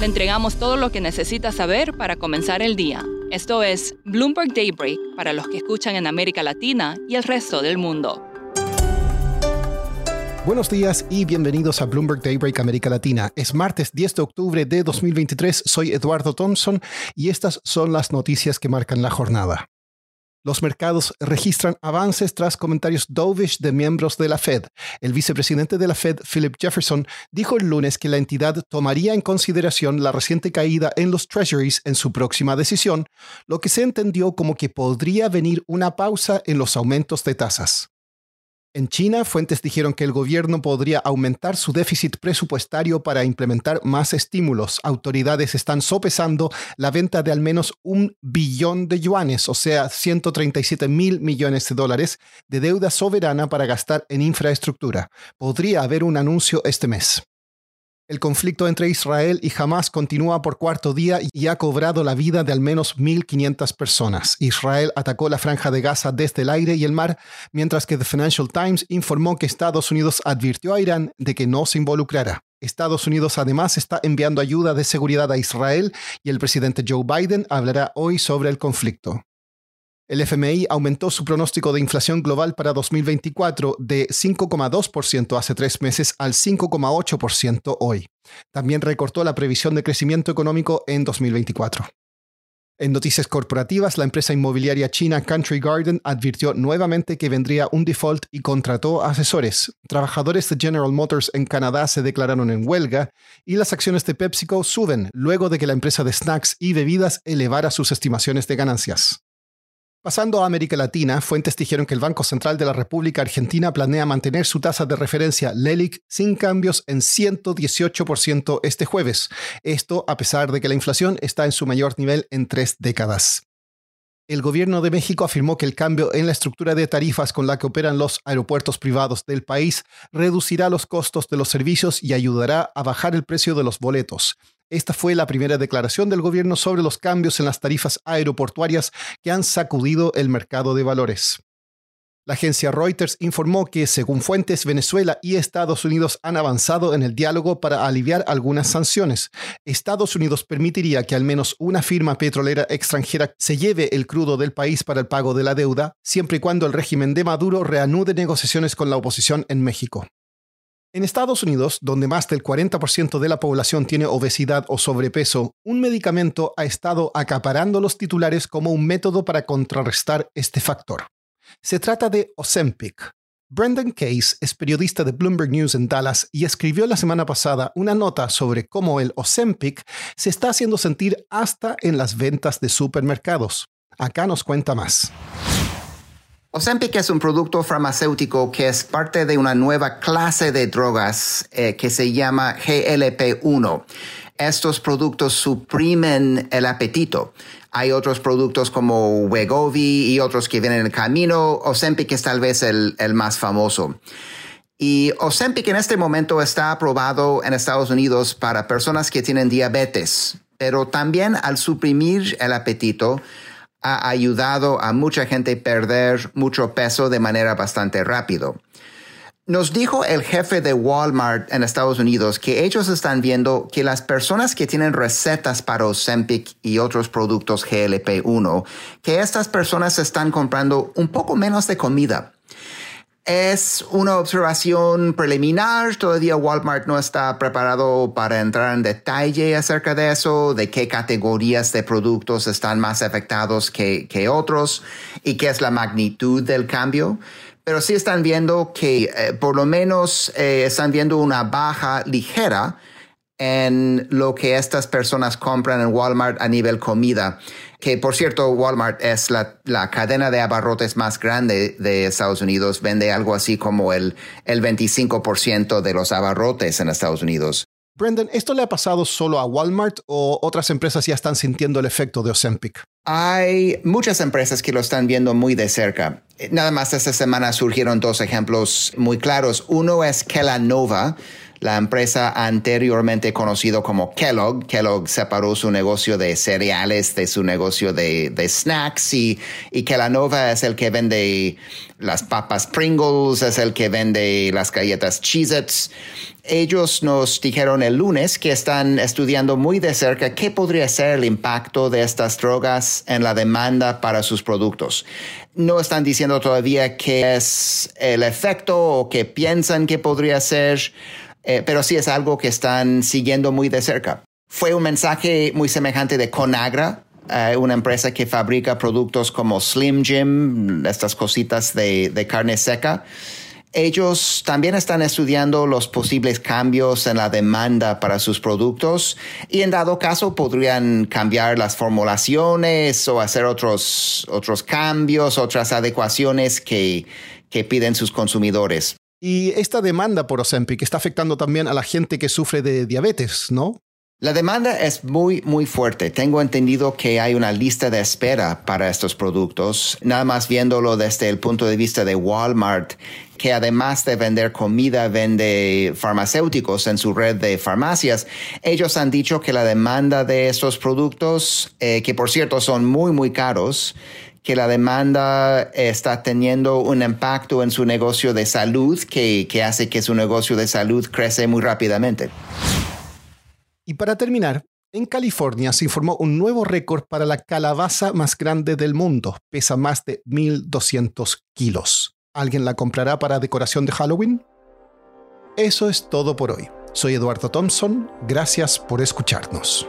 Le entregamos todo lo que necesita saber para comenzar el día. Esto es Bloomberg Daybreak para los que escuchan en América Latina y el resto del mundo. Buenos días y bienvenidos a Bloomberg Daybreak América Latina. Es martes 10 de octubre de 2023. Soy Eduardo Thompson y estas son las noticias que marcan la jornada. Los mercados registran avances tras comentarios dovish de miembros de la Fed. El vicepresidente de la Fed, Philip Jefferson, dijo el lunes que la entidad tomaría en consideración la reciente caída en los treasuries en su próxima decisión, lo que se entendió como que podría venir una pausa en los aumentos de tasas. En China, fuentes dijeron que el gobierno podría aumentar su déficit presupuestario para implementar más estímulos. Autoridades están sopesando la venta de al menos un billón de yuanes, o sea, 137 mil millones de dólares, de deuda soberana para gastar en infraestructura. Podría haber un anuncio este mes. El conflicto entre Israel y Hamas continúa por cuarto día y ha cobrado la vida de al menos 1.500 personas. Israel atacó la franja de Gaza desde el aire y el mar, mientras que The Financial Times informó que Estados Unidos advirtió a Irán de que no se involucrará. Estados Unidos además está enviando ayuda de seguridad a Israel y el presidente Joe Biden hablará hoy sobre el conflicto. El FMI aumentó su pronóstico de inflación global para 2024 de 5,2% hace tres meses al 5,8% hoy. También recortó la previsión de crecimiento económico en 2024. En noticias corporativas, la empresa inmobiliaria china Country Garden advirtió nuevamente que vendría un default y contrató asesores. Trabajadores de General Motors en Canadá se declararon en huelga y las acciones de PepsiCo suben luego de que la empresa de snacks y bebidas elevara sus estimaciones de ganancias. Pasando a América Latina, fuentes dijeron que el Banco Central de la República Argentina planea mantener su tasa de referencia LELIC sin cambios en 118% este jueves. Esto a pesar de que la inflación está en su mayor nivel en tres décadas. El gobierno de México afirmó que el cambio en la estructura de tarifas con la que operan los aeropuertos privados del país reducirá los costos de los servicios y ayudará a bajar el precio de los boletos. Esta fue la primera declaración del gobierno sobre los cambios en las tarifas aeroportuarias que han sacudido el mercado de valores. La agencia Reuters informó que, según fuentes, Venezuela y Estados Unidos han avanzado en el diálogo para aliviar algunas sanciones. Estados Unidos permitiría que al menos una firma petrolera extranjera se lleve el crudo del país para el pago de la deuda, siempre y cuando el régimen de Maduro reanude negociaciones con la oposición en México. En Estados Unidos, donde más del 40% de la población tiene obesidad o sobrepeso, un medicamento ha estado acaparando los titulares como un método para contrarrestar este factor. Se trata de Ozempic. Brendan Case es periodista de Bloomberg News en Dallas y escribió la semana pasada una nota sobre cómo el Ozempic se está haciendo sentir hasta en las ventas de supermercados. Acá nos cuenta más. Ozempic es un producto farmacéutico que es parte de una nueva clase de drogas eh, que se llama GLP-1. Estos productos suprimen el apetito. Hay otros productos como Wegovy y otros que vienen en el camino. Ozempic es tal vez el, el más famoso. Y Ozempic en este momento está aprobado en Estados Unidos para personas que tienen diabetes, pero también al suprimir el apetito, ha ayudado a mucha gente a perder mucho peso de manera bastante rápido. Nos dijo el jefe de Walmart en Estados Unidos que ellos están viendo que las personas que tienen recetas para Ozempic y otros productos GLP-1, que estas personas están comprando un poco menos de comida. Es una observación preliminar, todavía Walmart no está preparado para entrar en detalle acerca de eso, de qué categorías de productos están más afectados que, otros y qué es la magnitud del cambio. Pero sí están viendo que eh, por lo menos eh, están viendo una baja ligera en lo que estas personas compran en Walmart a nivel comida que por cierto Walmart es la, cadena de abarrotes más grande de Estados Unidos, vende algo así como el, el 25% de los abarrotes en Estados Unidos. Brendan, ¿esto le ha pasado solo a Walmart o otras empresas ya están sintiendo el efecto de Ozempic? Hay muchas empresas que lo están viendo muy de cerca. Nada más esta semana surgieron dos ejemplos muy claros. Uno es Kellanova, la empresa anteriormente conocido como Kellogg. Kellogg separó su negocio de cereales de su negocio de, snacks y, y Kellanova es el que vende las papas Pringles, es el que vende las galletas Cheez-Its. Ellos nos dijeron el lunes que están estudiando muy de cerca qué podría ser el impacto de estas drogas en la demanda para sus productos. No están diciendo todavía qué es el efecto o qué piensan que podría ser eh, pero sí es algo que están siguiendo muy de cerca. Fue un mensaje muy semejante de Conagra, eh, una empresa que fabrica productos como Slim Jim, estas cositas de, de carne seca. Ellos también están estudiando los posibles cambios en la demanda para sus productos y en dado caso podrían cambiar las formulaciones o hacer otros, otros cambios, otras adecuaciones que, que piden sus consumidores. Y esta demanda por Ozempic está afectando también a la gente que sufre de diabetes, ¿no? La demanda es muy, muy fuerte. Tengo entendido que hay una lista de espera para estos productos. Nada más viéndolo desde el punto de vista de Walmart, que además de vender comida, vende farmacéuticos en su red de farmacias. Ellos han dicho que la demanda de estos productos, eh, que por cierto son muy, muy caros, que la demanda está teniendo un impacto en su negocio de salud que, que hace que su negocio de salud crece muy rápidamente. Y para terminar, en California se informó un nuevo récord para la calabaza más grande del mundo. Pesa más de 1.200 kilos. ¿Alguien la comprará para decoración de Halloween? Eso es todo por hoy. Soy Eduardo Thompson. Gracias por escucharnos.